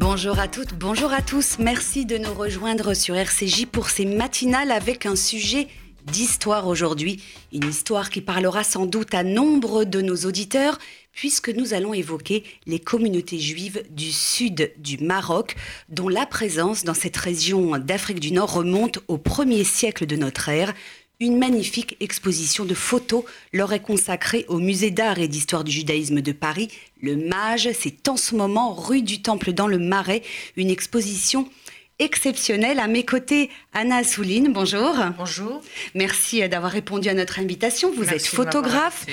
Bonjour à toutes, bonjour à tous. Merci de nous rejoindre sur RCJ pour ces matinales avec un sujet d'histoire aujourd'hui. Une histoire qui parlera sans doute à nombre de nos auditeurs puisque nous allons évoquer les communautés juives du sud du Maroc, dont la présence dans cette région d'Afrique du Nord remonte au premier siècle de notre ère. Une magnifique exposition de photos leur est consacrée au musée d'art et d'histoire du judaïsme de Paris. Le Mage, c'est en ce moment rue du Temple dans le Marais, une exposition exceptionnelle. À mes côtés, Anna Assouline, bonjour. Bonjour. Merci d'avoir répondu à notre invitation. Vous êtes photographe.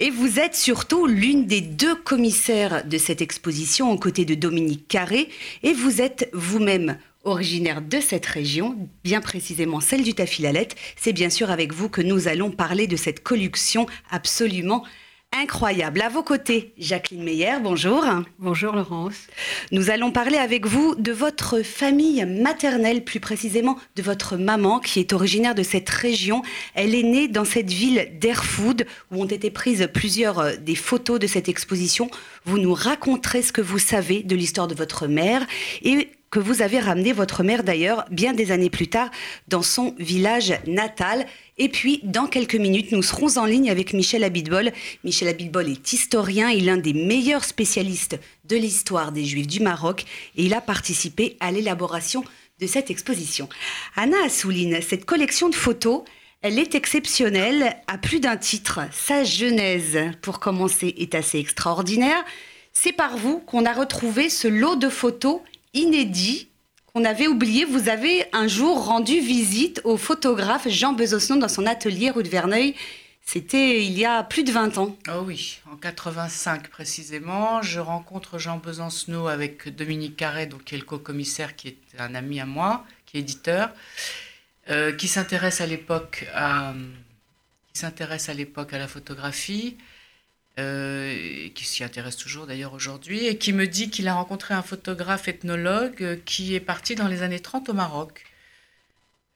Et vous êtes surtout l'une des deux commissaires de cette exposition aux côtés de Dominique Carré. Et vous êtes vous-même originaire de cette région, bien précisément celle du Tafilalette. C'est bien sûr avec vous que nous allons parler de cette collection absolument incroyable. À vos côtés, Jacqueline Meyer, bonjour. Bonjour Laurence. Nous allons parler avec vous de votre famille maternelle, plus précisément de votre maman qui est originaire de cette région. Elle est née dans cette ville d'Erfoud où ont été prises plusieurs euh, des photos de cette exposition. Vous nous raconterez ce que vous savez de l'histoire de votre mère et que vous avez ramené votre mère d'ailleurs bien des années plus tard dans son village natal. Et puis, dans quelques minutes, nous serons en ligne avec Michel Abitbol. Michel Abitbol est historien et l'un des meilleurs spécialistes de l'histoire des Juifs du Maroc et il a participé à l'élaboration de cette exposition. Anna Assouline, cette collection de photos, elle est exceptionnelle à plus d'un titre. Sa genèse, pour commencer, est assez extraordinaire. C'est par vous qu'on a retrouvé ce lot de photos inédit qu'on avait oublié. Vous avez un jour rendu visite au photographe Jean Besançon dans son atelier rue de Verneuil. C'était il y a plus de 20 ans. Oh oui, en 85 précisément. Je rencontre Jean Besancenot avec Dominique Carré, donc, qui est le co-commissaire, qui est un ami à moi, qui est éditeur, euh, qui s'intéresse à l'époque qui s'intéresse à l'époque à la photographie. Euh, qui s'y intéresse toujours d'ailleurs aujourd'hui, et qui me dit qu'il a rencontré un photographe ethnologue euh, qui est parti dans les années 30 au Maroc,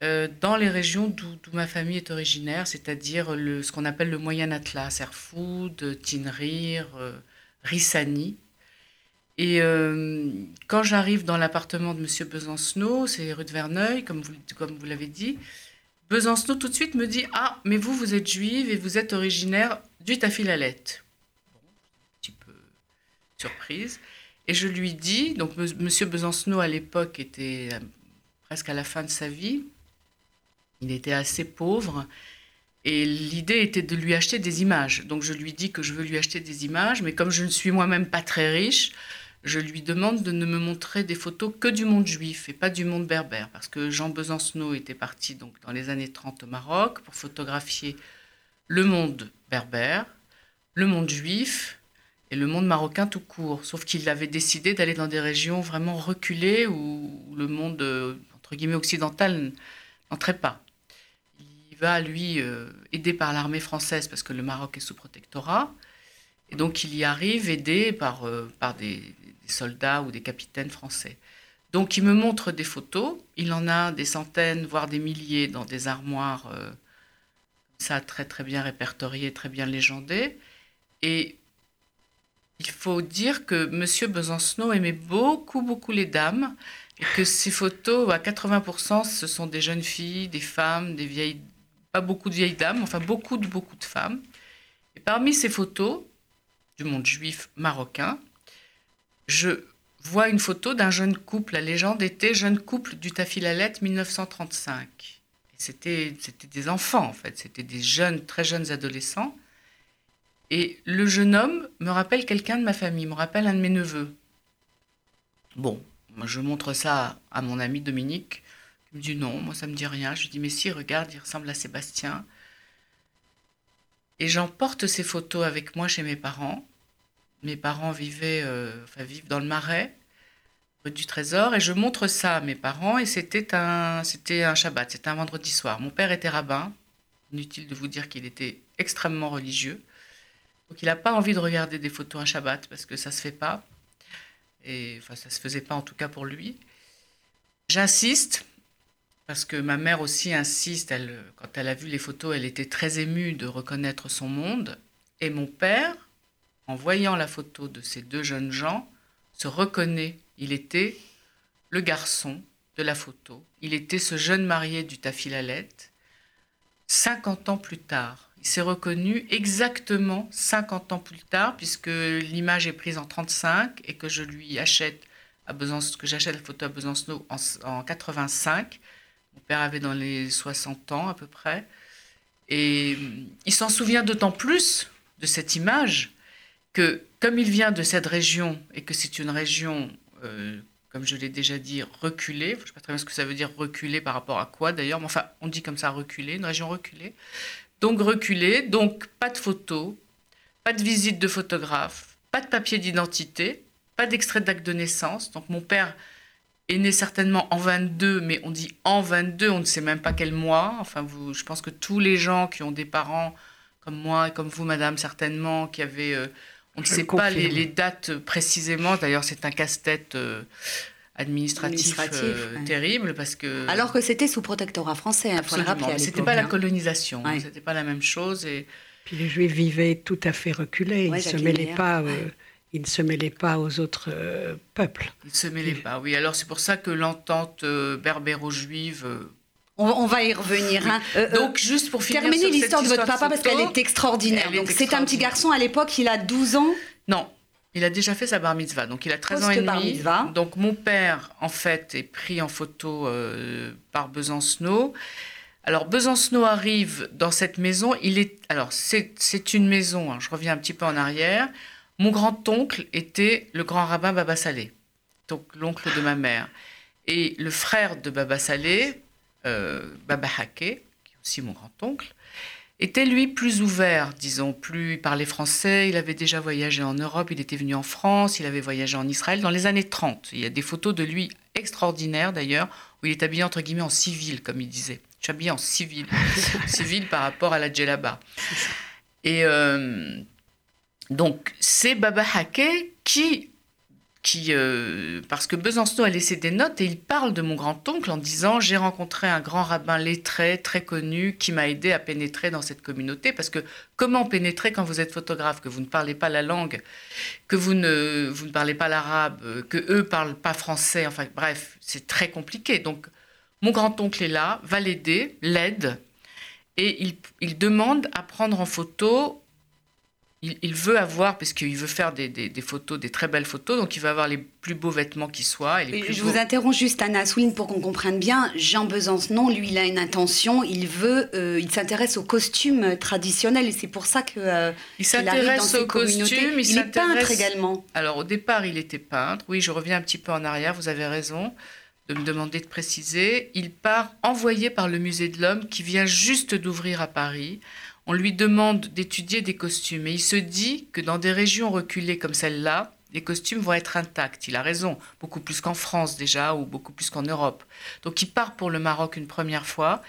euh, dans les régions d'où ma famille est originaire, c'est-à-dire ce qu'on appelle le Moyen Atlas, Erfoud, Tinrir, Rissani. Et quand j'arrive dans l'appartement de M. Besancenot, c'est rue de Verneuil, comme vous, comme vous l'avez dit, Besancenot tout de suite me dit Ah, mais vous, vous êtes juive et vous êtes originaire du Tafilalette surprise. Et je lui dis, donc Monsieur Besancenot à l'époque était euh, presque à la fin de sa vie, il était assez pauvre, et l'idée était de lui acheter des images. Donc je lui dis que je veux lui acheter des images, mais comme je ne suis moi-même pas très riche, je lui demande de ne me montrer des photos que du monde juif et pas du monde berbère, parce que Jean Besancenot était parti donc dans les années 30 au Maroc pour photographier le monde berbère, le monde juif et le monde marocain tout court. Sauf qu'il avait décidé d'aller dans des régions vraiment reculées où le monde, euh, entre guillemets, occidental n'entrait pas. Il va, lui, euh, aidé par l'armée française parce que le Maroc est sous protectorat. Et donc il y arrive aidé par, euh, par des, soldats ou des capitaines français. Donc il me montre des photos. Il en a des centaines, voire des milliers dans des armoires, ça très très bien répertoriées, très bien légendées. Et il faut dire que M. Besancenot aimait beaucoup, beaucoup les dames et que ses photos, à 80%, ce sont des jeunes filles, des femmes, des vieilles, pas beaucoup de vieilles dames, enfin beaucoup de, beaucoup de femmes. Et parmi ces photos du monde juif marocain, je vois une photo d'un jeune couple. La légende était jeune couple du Tafilalet 1935. C'était des enfants, en fait. C'était des jeunes, très jeunes adolescents. Et le jeune homme me rappelle quelqu'un de ma famille, me rappelle un de mes neveux. Bon, je montre ça à mon ami Dominique. Il me dit non, moi ça me dit rien. Je lui dis mais si, regarde, il ressemble à Sébastien. Et j'emporte ces photos avec moi chez mes parents. Mes parents vivaient, euh, vivent dans le Marais, rue du Trésor, et je montre ça à mes parents. Et c'était un, c'était un Shabbat, c'était un vendredi soir. Mon père était rabbin. Inutile de vous dire qu'il était extrêmement religieux. Donc il n'a pas envie de regarder des photos à Shabbat parce que ça se fait pas. Et enfin, ça se faisait pas en tout cas pour lui. J'insiste parce que ma mère aussi insiste. Elle, quand elle a vu les photos, elle était très émue de reconnaître son monde. Et mon père, en voyant la photo de ces deux jeunes gens, se reconnaît. Il était le garçon de la photo. Il était ce jeune marié du Tafilalette. 50 ans plus tard, il s'est reconnu exactement 50 ans plus tard, puisque l'image est prise en 35 et que je lui achète à Besançon, que j'achète la photo à Besançon en, en 85. Mon père avait dans les 60 ans à peu près. Et il s'en souvient d'autant plus de cette image que, comme il vient de cette région et que c'est une région, euh, comme je l'ai déjà dit, reculée, je ne sais pas très bien ce que ça veut dire reculée par rapport à quoi d'ailleurs, mais enfin, on dit comme ça reculée, une région reculée. Donc reculée, donc pas de photos, pas de visite de photographe, pas de papier d'identité, pas d'extrait d'acte de naissance. Donc mon père est né certainement en 22, mais on dit en 22, on ne sait même pas quel mois. Enfin, vous, je pense que tous les gens qui ont des parents comme moi et comme vous, madame, certainement, qui avaient... Euh, on ne sait pas les, dates précisément. D'ailleurs, c'est un casse-tête euh, administratif, euh, terrible parce que... Alors que c'était sous protectorat français, il faut le rappeler. C'était pas la hein. colonisation, Ce c'était pas la même chose. Et... Puis les Juifs vivaient tout à fait reculés, ils ne se mêlaient pas il ne se mêlait pas aux autres euh, peuples. Il ne se mêlait pas, oui. Alors c'est pour ça que l'entente euh, berbéro-juive... Euh, on, va y revenir. Hein. Donc, juste pour finir Terminer l'histoire de votre papa, parce qu'elle est extraordinaire. Donc, c'est un petit garçon à l'époque, il a 12 ans Non, il a déjà fait sa bar mitzvah, donc il a 13 ans et demi. Donc mon père, en fait, est pris en photo par Besancenot. Alors Besancenot arrive dans cette maison. Il est alors c'est une maison. Hein, je reviens un petit peu en arrière. Mon grand-oncle était le grand rabbin Baba Salé, donc l'oncle de ma mère. Et le frère de Baba Salé, euh, Baba Hake, qui est aussi mon grand-oncle, était lui plus ouvert, disons, plus il parlait français, il avait déjà voyagé en Europe, il était venu en France, il avait voyagé en Israël dans les années 30. Il y a des photos de lui extraordinaires d'ailleurs, où il est habillé entre guillemets en civil, comme il disait. Je suis habillé en civil, civil par rapport à la djellaba. Et euh, donc, c'est Baba Hake qui, qui euh, parce que Besançon a laissé des notes et il parle de mon grand-oncle en disant J'ai rencontré un grand rabbin lettré, très connu, qui m'a aidé à pénétrer dans cette communauté. Parce que comment pénétrer quand vous êtes photographe, que vous ne parlez pas la langue, que vous ne, vous ne parlez pas l'arabe, que eux parlent pas français, enfin bref, c'est très compliqué. Donc, mon grand-oncle est là, va l'aider, l'aide, et il, il demande à prendre en photo il, veut avoir, parce qu'il veut faire des, photos, des très belles photos, donc il veut avoir les plus beaux vêtements qui soient. je vous interromps juste, Anna Swin, pour qu'on comprenne bien. Jean Besançon, lui, il a une intention. Il veut, euh, il s'intéresse aux costumes traditionnels, et c'est pour ça que euh, il s'intéresse aux costumes. Il, est peintre également. Alors au départ, il était peintre. Oui, je reviens un petit peu en arrière. Vous avez raison de me demander de préciser. Il part envoyé par le Musée de l'Homme, qui vient juste d'ouvrir à Paris on lui demande d'étudier des costumes et il se dit que dans des régions reculées comme celle-là, les costumes vont être intacts. Il a raison, beaucoup plus qu'en France déjà ou beaucoup plus qu'en Europe. Donc il part pour le Maroc une première fois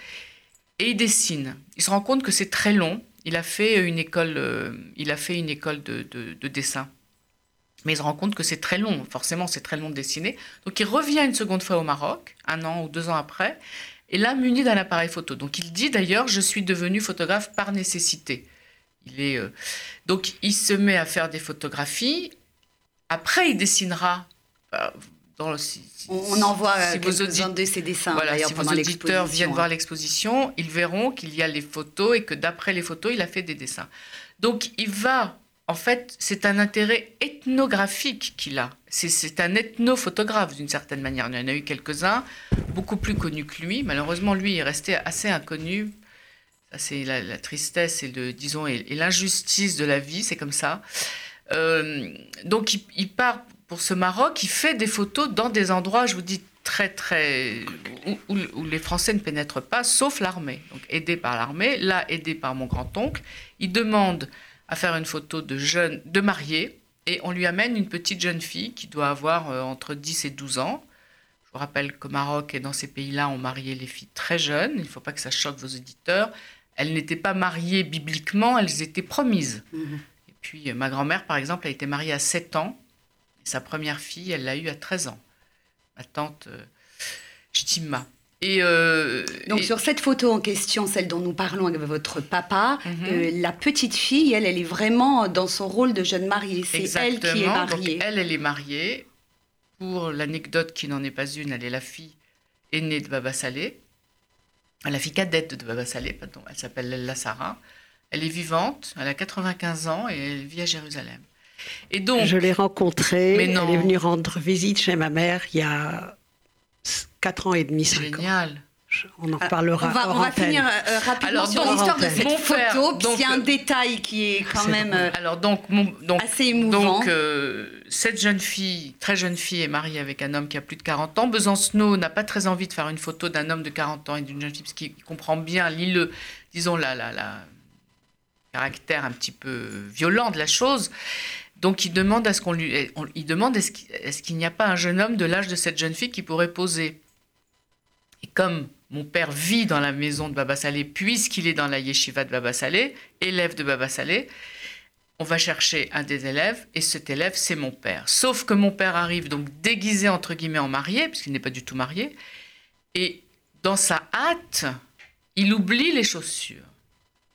et il dessine. Il se rend compte que c'est très long. Il a fait une école, euh, il a fait une école de, de, dessin. Mais il se rend compte que c'est très long, forcément c'est très long de dessiner. Donc il revient une seconde fois au Maroc, un an ou deux ans après, et là muni d'un appareil photo. Donc il dit d'ailleurs, je suis devenu photographe par nécessité. Il est, euh, Donc il se met à faire des photographies. Après, il dessinera. Euh, dans on, envoie si euh, quelques-uns de ses dessins. Voilà, si vos auditeurs viennent voir l'exposition, ils verront qu'il y a les photos et que d'après les photos, il a fait des dessins. Donc il va en fait, c'est un intérêt ethnographique qu'il a. C'est un ethnophotographe d'une certaine manière. Il y en a eu quelques-uns, beaucoup plus connus que lui. Malheureusement, lui est resté assez inconnu. c'est la, tristesse et disons, et, l'injustice de la vie, c'est comme ça. Euh, donc, il, part pour ce Maroc, il fait des photos dans des endroits, je vous dis, très, très. où, où les Français ne pénètrent pas, sauf l'armée. Donc, aidé par l'armée, là, aidé par mon grand-oncle. Il demande à faire une photo de jeunes, de mariés, et on lui amène une petite jeune fille qui doit avoir euh, entre 10 et 12 ans. Je vous rappelle qu'au Maroc et dans ces pays-là, on mariait les filles très jeunes. Il ne faut pas que ça choque vos auditeurs. Elles n'étaient pas mariées bibliquement, elles étaient promises. Mhm. Et puis, euh, ma grand-mère, par exemple, a été mariée à 7 ans. Et sa première fille, elle l'a eue à 13 ans. Ma tante euh, et euh, Donc sur cette photo en question, celle dont nous parlons avec votre papa, mhm. euh, la petite fille, elle, elle est vraiment dans son rôle de jeune mariée. C'est elle qui est mariée. elle, elle est mariée. Pour l'anecdote qui n'en est pas une, elle est la fille aînée de Baba Salé, la fille cadette de Baba Salé, pardon, elle s'appelle Lella Sarah. Elle est vivante, elle a 95 ans et elle vit à Jérusalem. Et donc, je l'ai rencontrée, elle est venue rendre visite chez ma mère il y a 4 ans et demi, 5 Génial on en reparlera. On va, finir euh, rapidement sur l'histoire de cette photo. il y a un détail qui est quand même euh, alors, donc, donc, assez émouvant. Donc, euh, cette jeune fille, très jeune fille, est mariée avec un homme qui a plus de 40 ans. Besancenot n'a pas très envie de faire une photo d'un homme de 40 ans et d'une jeune fille, parce qu'il comprend bien, le, disons, la, la, la, caractère un petit peu violent de la chose. Donc il demande à ce qu'on lui, il demande est-ce qu'il n'y a pas un jeune homme de l'âge de cette jeune fille qui pourrait poser? Et comme mon père vit dans la maison de Baba Salé puisqu'il est dans la yeshiva de Baba Salé, élève de Baba Salé. On va chercher un des élèves et cet élève, c'est mon père. Sauf que mon père arrive donc déguisé entre guillemets en marié, puisqu'il n'est pas du tout marié, et dans sa hâte, il oublie les chaussures.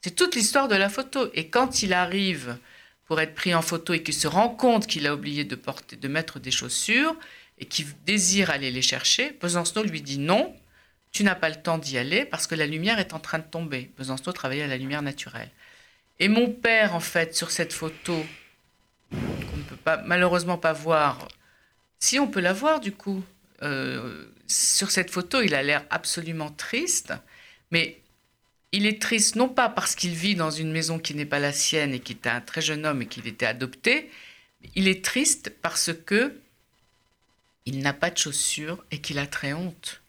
C'est toute l'histoire de la photo. Et quand il arrive pour être pris en photo et qu'il se rend compte qu'il a oublié de, porter, de mettre des chaussures et qu'il désire aller les chercher, Besancenot lui dit non, tu n'as pas le temps d'y aller parce que la lumière est en train de tomber. Besançon travaillait à la lumière naturelle. Et mon père, en fait, sur cette photo, qu'on ne peut pas, malheureusement pas voir, si on peut la voir du coup, euh, sur cette photo, il a l'air absolument triste, mais il est triste non pas parce qu'il vit dans une maison qui n'est pas la sienne et qu'il était un très jeune homme et qu'il était adopté, il est triste parce que il n'a pas de chaussures et qu'il a très honte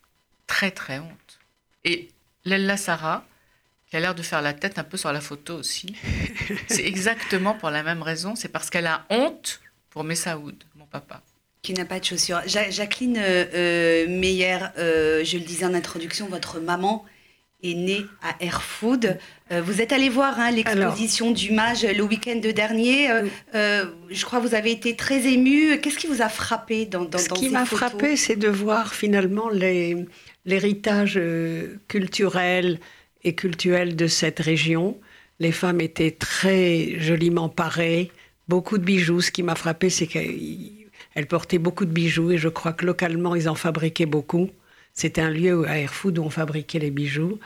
très très honte. Et Lella Sarah, qui a l'air de faire la tête un peu sur la photo aussi, c'est exactement pour la même raison, c'est parce qu'elle a honte pour Messaoud, mon papa. Qui n'a pas de chaussures. Jacqueline euh, euh, Meyer, euh, je le disais en introduction, votre maman est née à Airfood. vous êtes allé voir hein, l'exposition du Mage le week-end dernier. je crois que vous avez été très ému. Qu'est-ce qui vous a frappé dans, dans, Ce qui m'a frappé, c'est de voir finalement les, l'héritage euh, culturel et culturel de cette région. Les femmes étaient très joliment parées, beaucoup de bijoux. Ce qui m'a frappé, c'est qu'elles portaient beaucoup de bijoux et je crois que localement, ils en fabriquaient beaucoup. C'était un lieu à Airfood où on fabriquait les bijoux.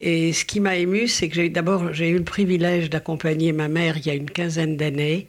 Et ce qui m'a ému, c'est que d'abord, j'ai eu le privilège d'accompagner ma mère il y a une quinzaine d'années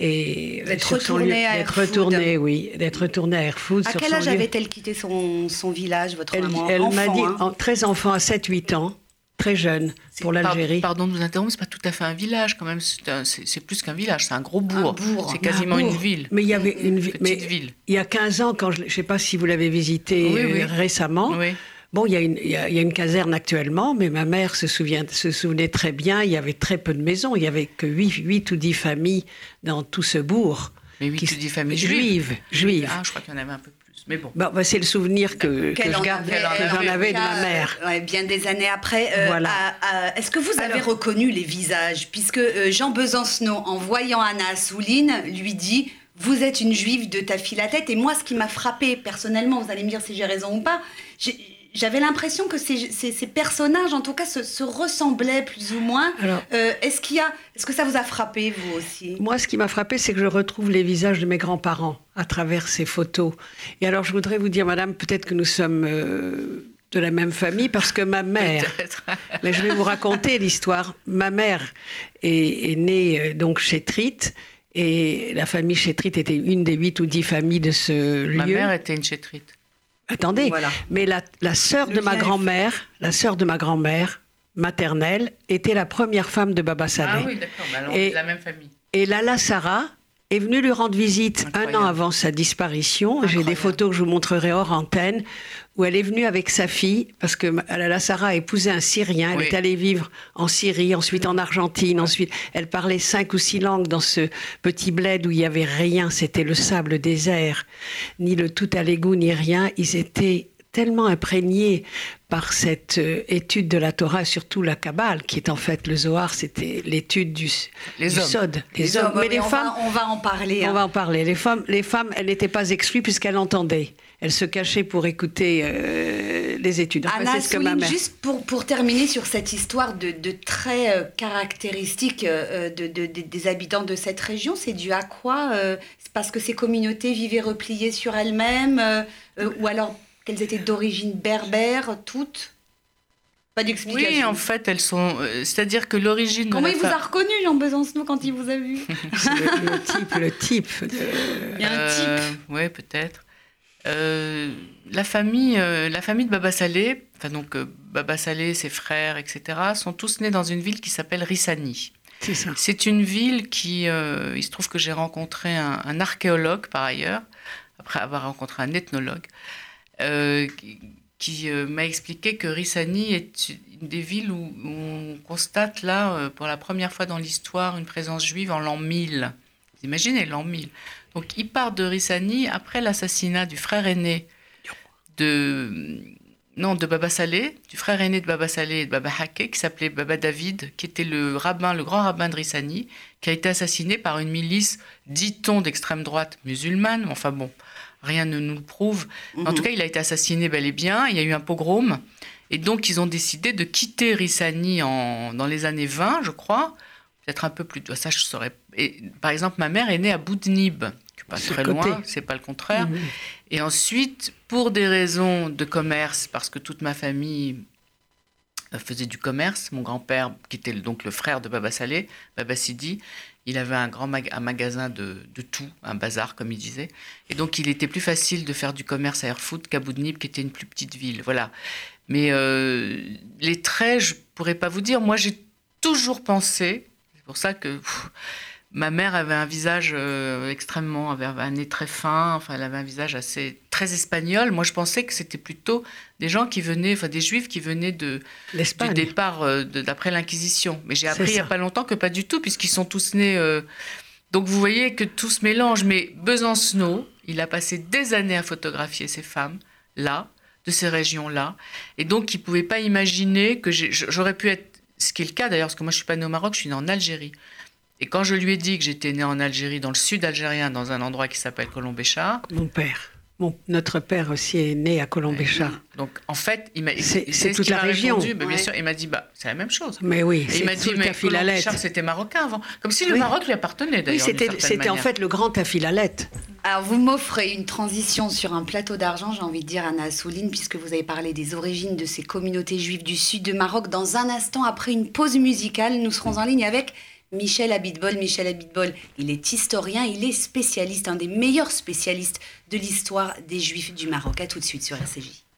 et d'être retournée à D'être retournée, oui, d'être retournée à Airfood. À quel âge avait-elle quitté son, son, village, votre elle, maman Elle m'a dit, hein. très enfant, à 7-8 ans, très jeune pour l'Algérie. Pardon de vous interrompre, c'est pas tout à fait un village quand même, c'est plus qu'un village, c'est un gros bourg. C'est quasiment une ville. Mais il y avait une, une ville. Il y a 15 ans, quand je ne sais pas si vous l'avez visité oui, récemment. Oui Bon, il y, a une, il, y a, une, caserne actuellement, mais ma mère se, souvient, se souvenait très bien, il y avait très peu de maisons, il y avait que 8, ou 10 familles dans tout ce bourg. Mais 8 ou 10 familles juives. Juives. Ah, je crois qu'il y en avait un peu plus. Mais bon. bon bah, c'est le souvenir que, que je garde, que j'en avais de ma mère. Ouais, bien des années après. Euh, voilà. Est-ce que vous avez reconnu les visages? Puisque euh, Jean Besancenot, en voyant Anna Assouline, lui dit vous êtes une juive de ta fille la tête. Et moi, ce qui m'a frappé personnellement, vous allez me dire si j'ai raison ou pas, j'avais l'impression que ces, ces, personnages, en tout cas, se, ressemblaient plus ou moins. Euh, est-ce qu'il y a, est-ce que ça vous a frappé vous aussi? Moi, ce qui m'a frappé, c'est que je retrouve les visages de mes grands-parents à travers ces photos. Et alors, je voudrais vous dire, Madame, peut-être que nous sommes euh, de la même famille, parce que ma mère. mais je vais vous raconter l'histoire. Ma mère est, née euh, donc chez Tritt. Et la famille Chétrite était une des huit ou dix familles de ce lieu. Ma mère était une Chétrite. Attendez, mais la, la sœur de ma grand-mère, la sœur de ma grand-mère maternelle, était la première femme de Baba Saleh. Ah oui, d'accord, et, la même famille. Et Lala Sarah est venue lui rendre visite un an avant sa disparition. J'ai des photos que je vous montrerai hors antenne, où elle est venue avec sa fille, parce que Lala Sarah a épousé un Syrien. Elle est allée vivre en Syrie, ensuite en Argentine, ensuite elle parlait cinq ou six langues dans ce petit bled où il n'y avait rien, c'était le sable désert, ni le tout à l'égout, ni rien. Ils étaient tellement imprégnés par cette euh, étude de la Torah, surtout la Kabbale, qui est en fait le Zohar, c'était l'étude du, les Sod. Les, hommes. Mais les on femmes, va, on va en parler. On hein. va en parler. Les femmes, les femmes, elles n'étaient pas exclues puisqu'elles entendaient. elle se cachait pour écouter euh, les études. Anna Souline, juste pour, pour terminer sur cette histoire de, de traits euh, caractéristiques de, de, des habitants de cette région, c'est dû à quoi Parce que ces communautés vivaient repliées sur elles-mêmes Ou alors qu'elles étaient d'origine berbère, toutes pas d'explication. Oui, en fait, elles sont. Euh, c'est-à-dire que l'origine. Comment il vous a reconnu, Jean Besancenot, quand il vous a vu? Le, type, le type. Il y a un type. Euh, oui, peut-être. Euh, la famille, la famille de Baba Salé, enfin donc Baba Salé, ses frères, etc., sont tous nés dans une ville qui s'appelle Rissani. C'est ça. C'est une ville qui, il se trouve que j'ai rencontré un, un, archéologue par ailleurs, après avoir rencontré un ethnologue, qui euh, m'a expliqué que Rissani est une des villes où, on constate là, euh, pour la première fois dans l'histoire, une présence juive en l'an 1000. Vous imaginez, l'an 1000. Donc il part de Rissani après l'assassinat du frère aîné de... Non, de Baba Salé, du frère aîné de Baba Salé et de Baba Haké, qui s'appelait Baba David, qui était le rabbin, le grand rabbin de Rissani, qui a été assassiné par une milice, dit-on, d'extrême droite musulmane. Enfin bon, rien ne nous le prouve. En tout mhm. cas, il a été assassiné bel et bien. Il y a eu un pogrom. Et donc, ils ont décidé de quitter Rissani en, dans les années 20, je crois. Peut-être un peu plus. Ça, je saurais. Et, par exemple, ma mère est née à Boudnib, qui pas très loin, c'est pas le contraire. Mhm. Et ensuite, pour des raisons de commerce, parce que toute ma famille euh, faisait du commerce, mon grand-père, qui était donc le frère de Baba Salé, Baba Sidi, il avait un grand magasin de, tout, un bazar, comme il disait. Et donc, il était plus facile de faire du commerce à Erfoud qu'à Boudnib, qui était une plus petite ville. Voilà. Mais euh, les traits, je pourrais pas vous dire. Moi, j'ai toujours pensé, c'est pour ça que ma mère avait un visage euh, extrêmement, avait un nez très fin, enfin, elle avait un visage assez très espagnol. Moi, je pensais que c'était plutôt des gens qui venaient, enfin, des juifs qui venaient de du départ euh, d'après l'Inquisition. Mais j'ai appris il n'y a pas longtemps que pas du tout, puisqu'ils sont tous nés. Euh, donc, vous voyez que tout se mélange. Mais Besancenot, il a passé des années à photographier ces femmes là, de ces régions-là, et donc il ne pouvait pas imaginer que j'aurais pu être ce qui est le cas d'ailleurs, parce que moi je suis pas née au Maroc, je suis née en Algérie. Et quand je lui ai dit que j'étais née en Algérie, dans le sud algérien, dans un endroit qui s'appelle Colombéchard. Mon père. Bon, notre père aussi est né à Colombéchard. Donc, en fait, il m'a, c'est, toute la région. Répondu, bien sûr, il m'a dit, bah, c'est la même chose. Mais oui, il m'a dit, mais Colombéchard, c'était marocain avant. Comme si le Maroc lui appartenait, d'ailleurs. Oui, c'était, c'était en fait le grand Tafilalette. Alors, vous m'offrez une transition sur un plateau d'argent, j'ai envie de dire, Anna Souline, puisque vous avez parlé des origines de ces communautés juives du sud de Maroc. Dans un instant, après une pause musicale, nous serons en ligne avec Michel Abitbol. Michel Abitbol, il est historien, il est spécialiste, un des meilleurs spécialistes de l'histoire des Juifs du Maroc. A tout de suite sur RCJ.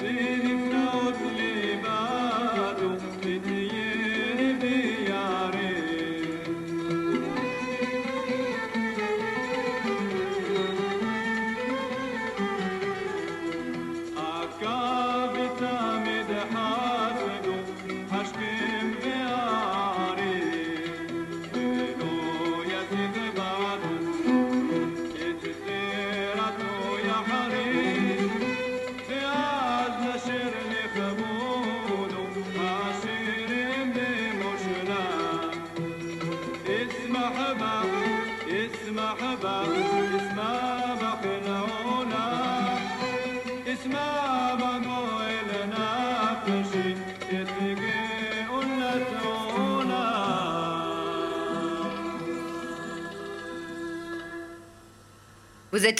Vous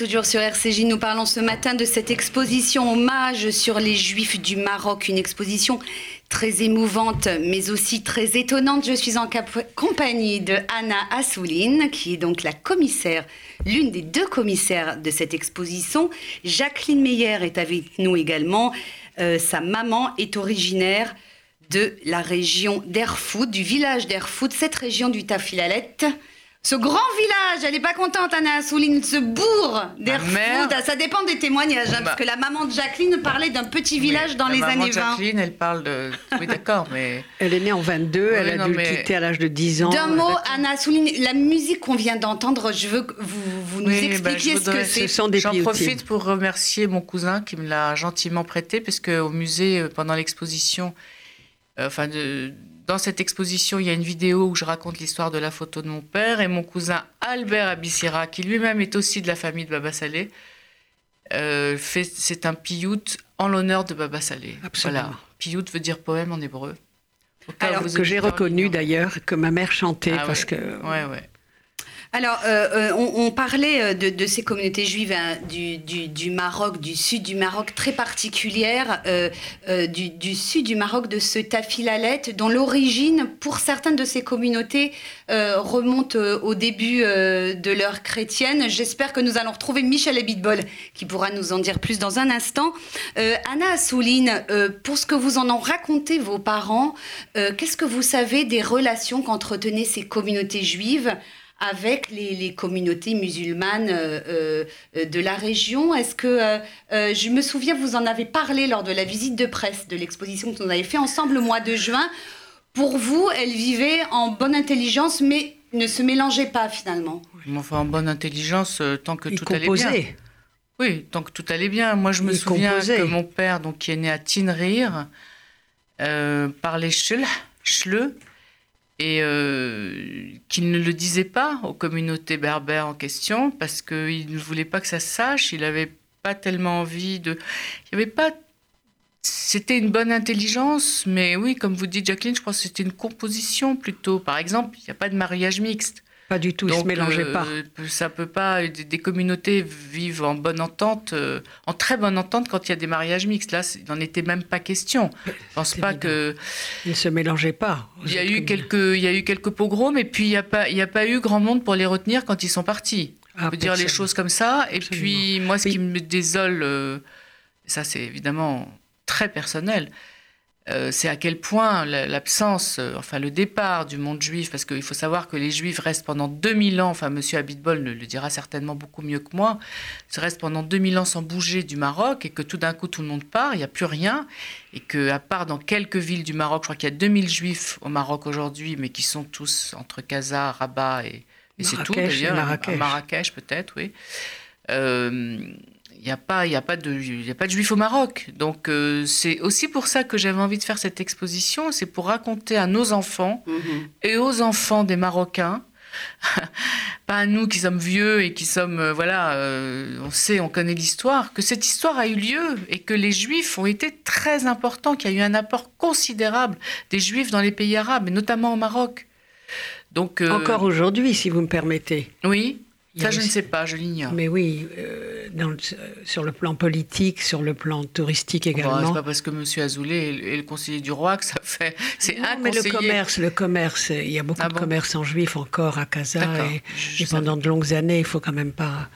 toujours sur RCJ. Nous parlons ce matin de cette exposition hommage sur les Juifs du Maroc, une exposition très émouvante, mais aussi très étonnante. Je suis en compagnie de Anna Assouline, qui est donc la commissaire, l'une des deux commissaires de cette exposition. Jacqueline Meyer est avec nous également. Euh, sa maman est originaire de la région d'Erfoud, du village d'Erfoud, cette région du Tafilalet. Ce grand village, elle n'est pas contente, Anna Assouline, ce bourg d'Erfoud. Ça dépend des témoignages, hein, parce bah. que la maman de Jacqueline parlait d'un petit village dans les années 20. Jacqueline, elle parle de. Oui, d'accord, mais. Elle est née en 22, elle a dû quitter à l'âge de 10 ans. D'un mot, Anna Assouline, la musique qu'on vient d'entendre, je veux que vous, vous nous bah, expliquiez ce que c'est. J'en profite pour remercier mon cousin qui me l'a gentiment prêté, puisque au musée, euh, pendant l'exposition, euh, enfin, de dans cette exposition, il y a une vidéo où je raconte l'histoire de la photo de mon père et mon cousin Albert Abissira, qui lui-même est aussi de la famille de Baba Salé, c'est un piout en l'honneur de Baba Saleh. Absolument. Voilà. Piout veut dire poème en hébreu. Alors, que j'ai reconnu d'ailleurs, que ma mère chantait ah parce que. Ouais, ouais. Alors, euh, euh, on, parlait euh, de, ces communautés juives hein, du, Maroc, du sud du Maroc, très particulière, du, sud du Maroc, de ce tafilalet, dont l'origine, pour certaines de ces communautés, remonte au début de l'heure chrétienne. J'espère que nous allons retrouver Michel Ebitbol, qui pourra nous en dire plus dans un instant. Anna Assouline, pour ce que vous en ont raconté vos parents, qu'est-ce que vous savez des relations qu'entretenaient ces communautés juives avec les, communautés musulmanes euh, euh, de la région. Est-ce que, euh, je me souviens, vous en avez parlé lors de la visite de presse de l'exposition que nous avons fait ensemble le mois de juin. Pour vous, elles vivaient en bonne intelligence, mais ne se mélangeaient pas finalement. Enfin, en bonne intelligence, tant que tout allait bien. Oui, tant que tout allait bien. Moi, je me souviens que mon père, donc, qui est né à Tinrir, parlait chle, chle et euh, qu'il ne le disait pas aux communautés berbères en question parce qu'il ne voulait pas que ça se sache. Il n'avait pas tellement envie de. Il n'y avait pas. C'était une bonne intelligence, mais oui, comme vous dites, Jacqueline, je crois que c'était une composition plutôt. Par exemple, il n'y a pas de mariage mixte. Pas du tout, ils se mélangeaient pas. Euh, ça peut pas. Des, communautés vivent en bonne entente, euh, en très bonne entente quand il y a des mariages mixtes. Là, il n'en était même pas question. Je pense pas que. Ils ne se mélangeaient pas. Il y a eu quelques, il y a eu quelques pogroms, et puis il n'y a pas, il y a pas eu grand monde pour les retenir quand ils sont partis. On ah, peut dire les choses comme ça. Et puis moi, ce qui me désole, euh, ça c'est évidemment très personnel. Euh, c'est à quel point l'absence, euh, enfin le départ du monde juif, parce qu'il faut savoir que les juifs restent pendant 2000 ans, enfin Monsieur Abitbol le, le dira certainement beaucoup mieux que moi, ils restent pendant 2000 ans sans bouger du Maroc et que tout d'un coup tout le monde part, il n'y a plus rien, et que à part dans quelques villes du Maroc, je crois qu'il y a 2000 juifs au Maroc aujourd'hui, mais qui sont tous entre Casa, Rabat et, c'est tout d'ailleurs, Marrakech, Marrakech peut-être, oui. Euh, il n'y a pas, il a pas de, il a pas de juifs au Maroc. Donc euh, c'est aussi pour ça que j'avais envie de faire cette exposition. C'est pour raconter à nos enfants mhm. et aux enfants des Marocains, pas à nous qui sommes vieux et qui sommes, euh, voilà, euh, on sait, on connaît l'histoire, que cette histoire a eu lieu et que les juifs ont été très importants, qu'il y a eu un apport considérable des juifs dans les pays arabes, et notamment au Maroc. Donc, Encore aujourd'hui, si vous me permettez. Oui. Ça, je ne sais pas, je l'ignore. Mais oui, euh, sur le plan politique, sur le plan touristique également. Bon, c'est pas parce que M. Azoulay est, le conseiller du roi que ça fait. C'est un mais le commerce, le commerce, il y a beaucoup ah de commerce en juif encore à Casa et, pendant de longues années, il faut quand même pas.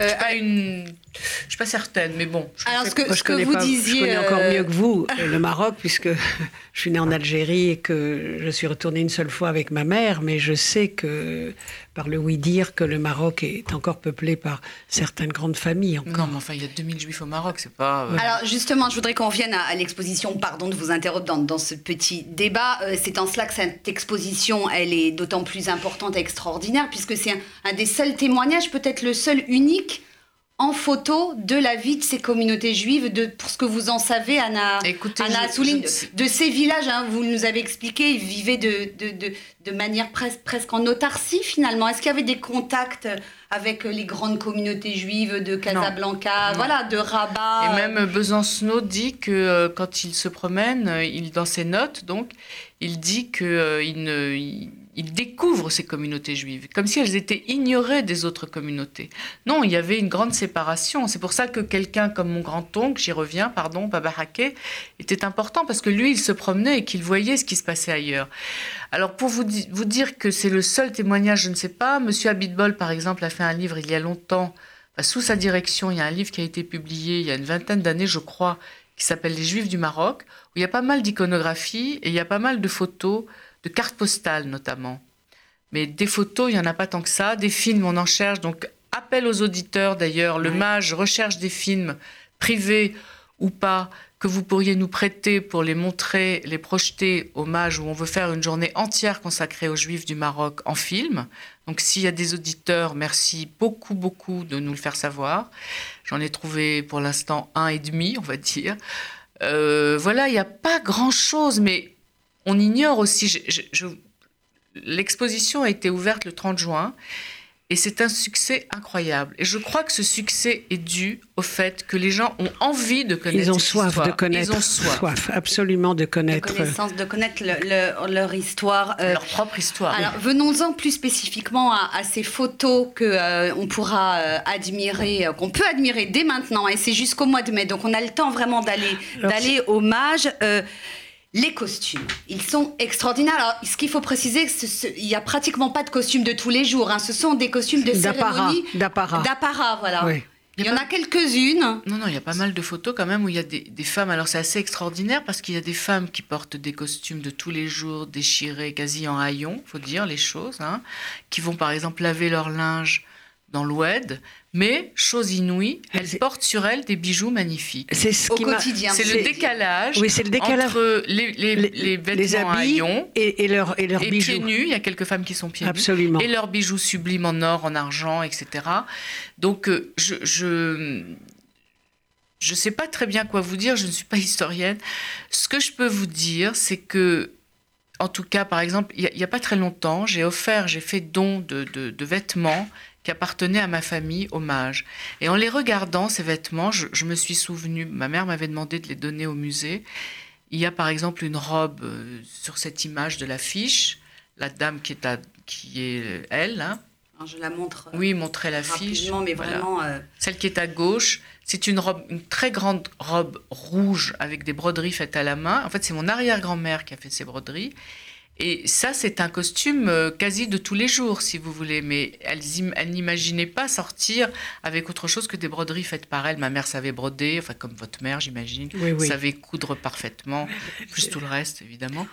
Euh, suis une, je suis pas certaine, mais bon. Alors ce que, ce que vous disiez, je connais encore mieux que vous euh, le Maroc puisque je suis née en Algérie et que je suis retournée une seule fois avec ma mère, mais je sais que par le oui-dire que le Maroc est encore peuplé par certaines grandes familles. Non, mais enfin, il y a 2000 juifs au Maroc, c'est pas... Euh, Alors justement, je voudrais qu'on revienne à, l'exposition, pardon de vous interrompre dans, dans ce petit débat. Euh, c'est en cela que cette exposition, elle est d'autant plus importante et extraordinaire, puisque c'est un, un des seuls témoignages, peut-être le seul unique, en photo de la vie de ces communautés juives, de, pour ce que vous en savez, Anna, Anna Assouline, de, ces villages, hein, vous nous avez expliqué, ils vivaient de, de, de manière presque, presque en autarcie finalement. Est-ce qu'il y avait des contacts avec les grandes communautés juives de Casablanca, voilà, de Rabat Et même Besancenot dit que euh, quand il se promène, il, dans ses notes, donc, il dit qu'il euh, ne il découvre ces communautés juives, comme si elles étaient ignorées des autres communautés. Non, il y avait une grande séparation. C'est pour ça que quelqu'un comme mon grand-oncle, j'y reviens, pardon, Baba Haké, était important, parce que lui, il se promenait et qu'il voyait ce qui se passait ailleurs. Alors, pour vous, vous dire que c'est le seul témoignage, je ne sais pas. Monsieur Abitbol, par exemple, a fait un livre il y a longtemps, sous sa direction, il y a un livre qui a été publié il y a une vingtaine d'années, je crois, qui s'appelle Les Juifs du Maroc, où il y a pas mal d'iconographie et il y a pas mal de photos de cartes postales notamment. Mais des photos, il n'y en a pas tant que ça. Des films, on en cherche. Donc, appel aux auditeurs d'ailleurs. Le MAGE recherche des films privés ou pas que vous pourriez nous prêter pour les montrer, les projeter au MAGE où on veut faire une journée entière consacrée aux Juifs du Maroc en film. Donc s'il y a des auditeurs, merci beaucoup, beaucoup de nous le faire savoir. J'en ai trouvé pour l'instant un et demi, on va dire. Euh, voilà, il n'y a pas grand-chose, mais on ignore aussi, l'exposition a été ouverte le 30 juin Et c'est un succès incroyable. Et je crois que ce succès est dû au fait que les gens ont envie de connaître Ils ont cette soif histoire. de connaître. Ils ont soif. absolument de connaître. De connaissance, de connaître le, le, leur histoire. Euh, leur propre histoire. Alors, venons-en plus spécifiquement à, à ces photos que euh, on pourra euh, admirer, euh, qu'on peut admirer dès maintenant. Et c'est jusqu'au mois de mai. Donc, on a le temps vraiment d'aller d'aller au mage. Euh, les costumes, ils sont extraordinaires. Alors, ce qu'il faut préciser, il n'y a pratiquement pas de costumes de tous les jours. Hein. Ce sont des costumes de cérémonie. D'apparat. D'apparat, voilà. Oui. Il y, en a quelques-unes. Non, non, il y a pas mal de photos quand même où il y a des, des femmes. Alors c'est assez extraordinaire parce qu'il y a des femmes qui portent des costumes de tous les jours, déchirés, quasi en haillons, faut dire les choses, hein, qui vont par exemple laver leur linge dans l'oued, mais chose inouïe, elles portent sur elles des bijoux magnifiques. C'est ce au quotidien. C'est le décalage. Oui, c'est le décalage entre les, les, les, les vêtements habits haillons et, et leurs et leurs et bijoux. pieds nus. Il y a quelques femmes qui sont pieds Absolument. nus. Et leurs bijoux sublimes en or, en argent, etc. Donc euh, je, je je sais pas très bien quoi vous dire. Je ne suis pas historienne. Ce que je peux vous dire, c'est que en tout cas, par exemple, il n'y a, a, pas très longtemps, j'ai offert, j'ai fait don de, de, de, vêtements qui appartenaient à ma famille, hommage. Et en les regardant, ces vêtements, je, je me suis souvenu, ma mère m'avait demandé de les donner au musée. Il y a par exemple une robe euh, sur cette image de l'affiche, la dame qui est, à, qui est elle. Hein. Alors je la montre. Oui, montrer l'affiche. mais voilà. vraiment. Euh... Celle qui est à gauche, c'est une robe, une très grande robe rouge avec des broderies faites à la main. En fait, c'est mon arrière-grand-mère qui a fait ces broderies. Et ça, c'est un costume euh, quasi de tous les jours, si vous voulez. Mais elle, elle n'imaginait pas sortir avec autre chose que des broderies faites par elle. Ma mère savait broder, enfin comme votre mère, j'imagine, oui, oui. savait coudre parfaitement, plus tout le reste, évidemment.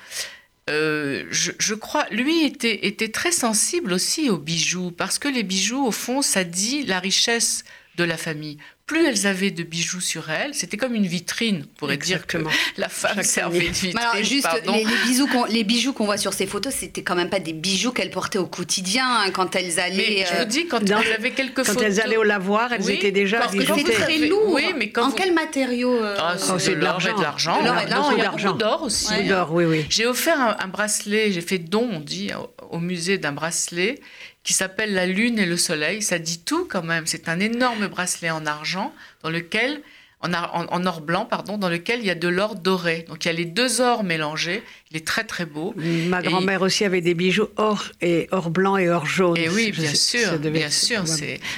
Euh, je, je, crois, lui était, était très sensible aussi aux bijoux, parce que les bijoux, au fond, ça dit la richesse de la famille. Plus elles avaient de bijoux sur elles, c'était comme une vitrine, on pourrait Exactement. dire que la femme Chaque servait de vitrine. Alors, juste, pardon. les, les, bijoux qu'on, les bijoux qu'on voit sur ces photos, c'était quand même pas des bijoux qu'elles portaient au quotidien hein, quand elles allaient. Mais je vous dis, quand Non. elles avaient quelques Quand photos. elles allaient au lavoir, elles Oui, étaient déjà quand- quand C'était très lourd. oui, mais quand en vous- quel matériau euh, Ah, Oh, c'est de l'or et de l'argent. De l'or et de l'argent. il y a beaucoup d'or aussi. Ouais. D'or, oui, oui. J'ai offert un, un bracelet, j'ai fait don, on dit, au musée d'un bracelet qui s'appelle La Lune et le Soleil. Ça dit tout quand même. C'est un énorme bracelet en argent dans lequel, en, ar- en- en or blanc, pardon, dans lequel il y a de l'or doré. Donc il y a les deux ors mélangés. Il est très très beau. Ma grand-mère aussi avait des bijoux or et or blanc et or jaune. Et oui, Je bien sûr, bien sûr.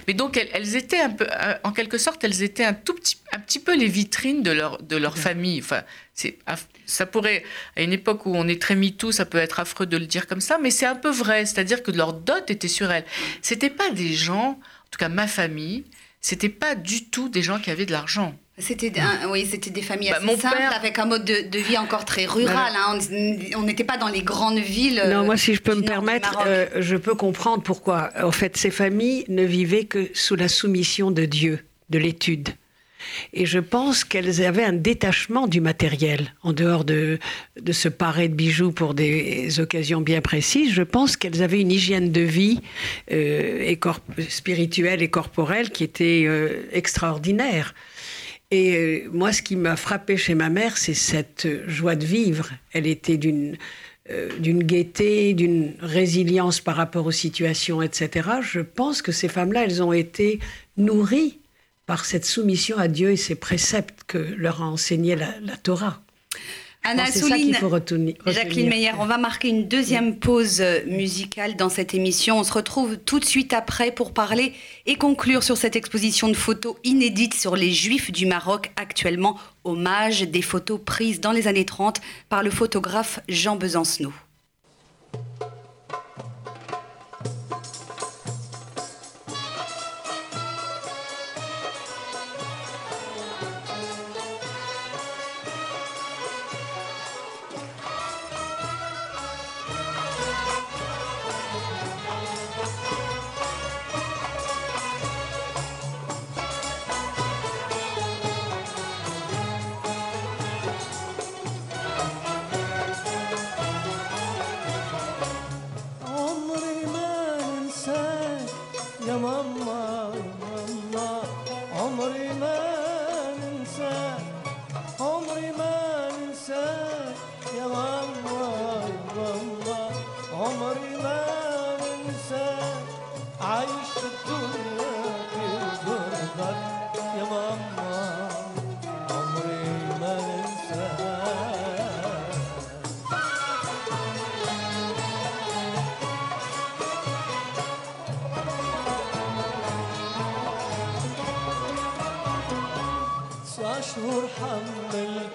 Mais donc elles, elles étaient un peu, euh, en quelque sorte, elles étaient un tout petit, un petit peu les vitrines de leur de leur famille. Enfin, c'est, ça pourrait, à une époque où on est très MeToo, ça peut être affreux de le dire comme ça, mais c'est un peu vrai. C'est-à-dire que leur dot était sur elles. C'était pas des gens, en tout cas ma famille, c'était pas du tout des gens qui avaient de l'argent. C'était des- un- oui, c'était des familles Bah, assez mon simples, père- avec un mode de, de vie encore très rural. hein. On n'était pas dans les grandes villes. Non, euh, moi, si je peux me permettre, euh, je peux comprendre pourquoi. En fait, ces familles ne vivaient que sous la soumission de Dieu, de l'étude. Et je pense qu'elles avaient un détachement du matériel, en dehors de, de se parer de bijoux pour des occasions bien précises. Je pense qu'elles avaient une hygiène de vie euh, et corp- spirituelle et corporelle qui était euh, extraordinaire. Et euh, moi, ce qui m'a frappé chez ma mère, c'est cette euh, joie de vivre. Elle était d'une euh, d'une gaieté, d'une résilience par rapport aux situations, etc. Je pense que ces femmes-là, elles ont été nourries par cette soumission à Dieu et ses préceptes que leur a enseigné la Torah. Anna Bon, ça faut retenir. Jacqueline. Meyer, on va marquer une deuxième pause euh, musicale dans cette émission. On se retrouve tout de suite après pour parler et conclure sur cette exposition de photos inédites sur les Juifs du Maroc, actuellement hommage des photos prises dans les années 30 par le photographe Jean Besancenot.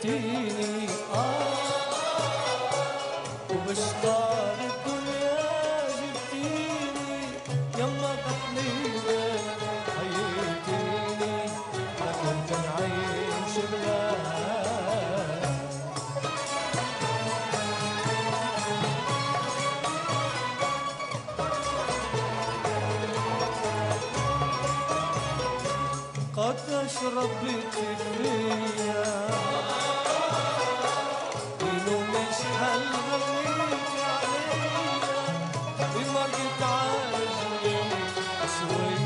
خليتيني وبشطار الدنيا جبتيني يما تحليلة حييتيني أنا كنت نعيم شبلان قد أشرب بيتي فيا always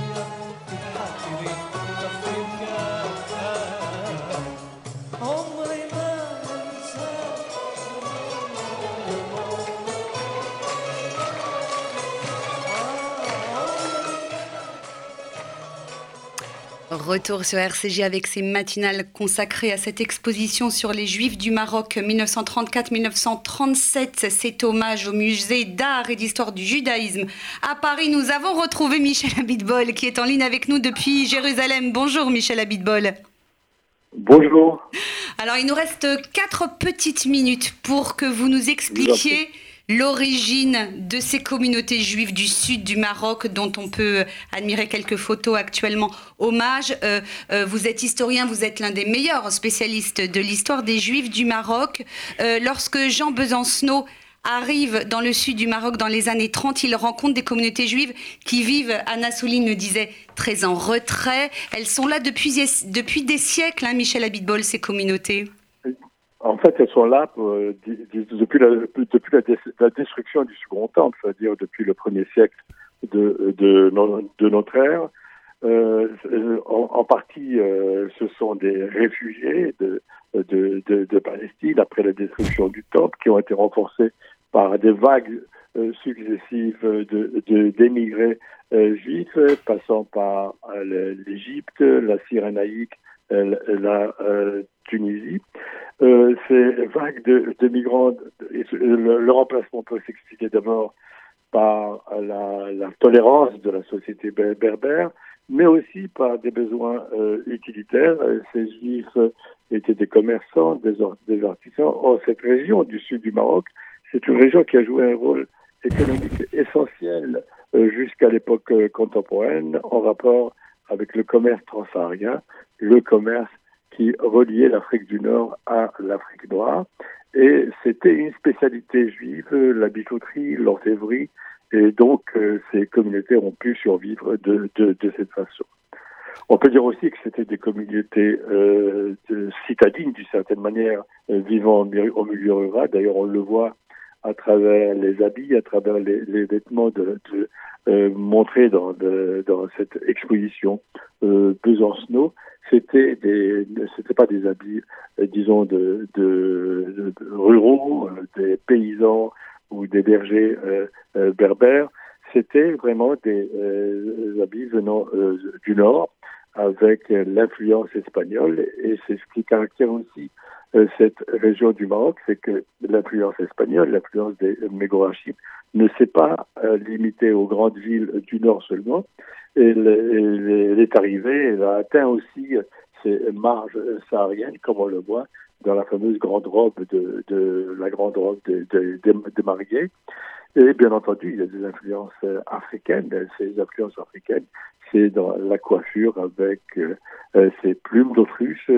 Retour sur RCG avec ses matinales consacrées à cette exposition sur les Juifs du Maroc 1934-1937. C'est hommage au musée d'art et d'histoire du judaïsme. À Paris, nous avons retrouvé Michel Abitbol qui est en ligne avec nous depuis Jérusalem. Bonjour Michel Abitbol. Bonjour. Alors, il nous reste quatre petites minutes pour que vous nous expliquiez l'origine de ces communautés juives du sud du Maroc dont on peut admirer quelques photos actuellement. Hommage, euh, euh, vous êtes historien, vous êtes l'un des meilleurs spécialistes de l'histoire des juifs du Maroc. Euh, lorsque Jean Besancenot arrive dans le sud du Maroc dans les années 30, il rencontre des communautés juives qui vivent, Anna Souline le disait, très en retrait. Elles sont là depuis, depuis des siècles, hein, Michel Abitbol, ces communautés. En fait, elles sont là euh, depuis, la, depuis la, destruction du Second Temple, c'est-à-dire depuis le premier siècle de, de, de notre ère. Euh, en, partie, euh, ce sont des réfugiés de, de, de, Palestine après la destruction du Temple qui ont été renforcés par des vagues successives de d'émigrés juifs, passant par l'Égypte, la Cyrénaïque, la Tunisie. Euh, ces vagues de, migrants, le, remplacement peut s'expliquer d'abord par la, tolérance de la société berbère, mais aussi par des besoins euh, utilitaires. Ces juifs étaient des commerçants, des, artisans. Or, cette région du sud du Maroc, c'est une région qui a joué un rôle économique essentiel euh, jusqu'à l'époque euh, contemporaine en rapport avec le commerce transsaharien, le commerce qui reliait l'Afrique du Nord à l'Afrique noire. Et c'était une spécialité juive, la bijouterie, l'orfèvrerie, et donc euh, ces communautés ont pu survivre de, cette façon. On peut dire aussi que c'était des communautés euh, citadines, d'une certaine manière, euh, vivant au milieu rural. D'ailleurs, on le voit à travers les habits, à travers les, vêtements euh, montrés dans, cette exposition euh, Besancenot c'était des, c'était pas des habits, euh, disons, de, ruraux, euh, des paysans ou des bergers berbères. C'était vraiment des habits venant du nord avec l'influence espagnole et c'est ce qui caractérise aussi cette région du Maroc, c'est que l'influence espagnole, l'influence des Mégorachides ne s'est pas limitée aux grandes villes du nord seulement, elle, est arrivée, elle a atteint aussi ces marges sahariennes, comme on le voit dans la fameuse grande robe de, la grande robe de, de, de, mariés. Et bien entendu, il y a des influences africaines. Ces influences africaines, c'est dans la coiffure avec euh, ces plumes d'autruche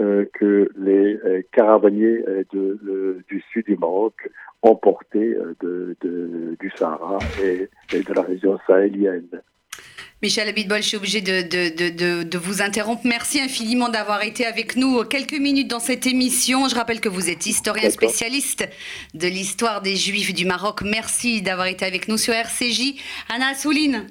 euh, que les euh, caravaniers du sud du Maroc ont porté de, du Sahara et, et de la région sahélienne. Michel Abitbol, je suis obligée de, vous interrompre. Merci infiniment d'avoir été avec nous quelques minutes dans cette émission. Je rappelle que vous êtes historien spécialiste de l'histoire des Juifs du Maroc. Merci d'avoir été avec nous sur RCJ. Anna Assouline.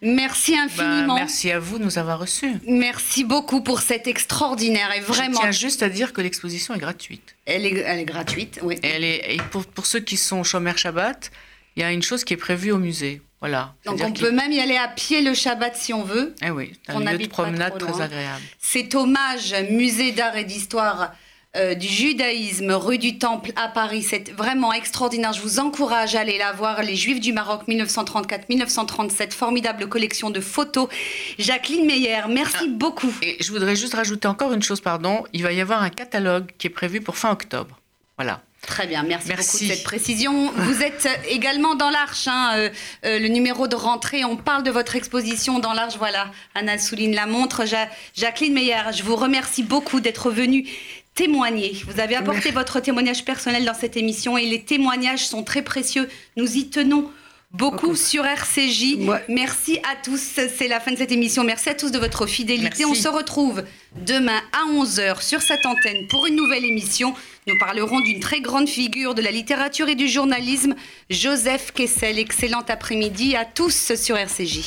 Merci bah, infiniment. merci à vous de nous avoir reçus. Merci beaucoup pour cet extraordinaire et vraiment. Je tiens juste à dire que l'exposition est gratuite. Elle est, elle est gratuite, oui. elle est, et pour, pour ceux qui sont au chômeur Shabbat, il y a une chose qui est prévue au musée. Voilà. Donc on peut même y aller à pied le Shabbat si on veut. Eh oui, un lieu de promenade très agréable. Cet hommage musée d'art et d'histoire euh, du judaïsme, rue du Temple à Paris. C'est vraiment extraordinaire. Je vous encourage à aller la voir. Les Juifs du Maroc 1934-1937. Formidable collection de photos. Jacqueline Meyer, merci ah, beaucoup. Et je voudrais juste rajouter encore une chose, pardon. Il va y avoir un catalogue qui est prévu pour fin octobre. Voilà. Très bien, merci, beaucoup de cette précision. Vous êtes également dans l'Arche, hein, euh, euh, le numéro de rentrée. On parle de votre exposition dans l'Arche. Voilà, Anna souligne la montre. Jacqueline Meyer, je vous remercie beaucoup d'être venue témoigner. Vous avez apporté votre témoignage personnel dans cette émission et les témoignages sont très précieux. Nous y tenons beaucoup sur RCJ. Merci à tous. C'est la fin de cette émission. Merci à tous de votre fidélité. On se retrouve demain à 11h sur cette antenne pour une nouvelle émission. Nous parlerons d'une très grande figure de la littérature et du journalisme, Joseph Kessel. Excellent après-midi à tous sur RCJ.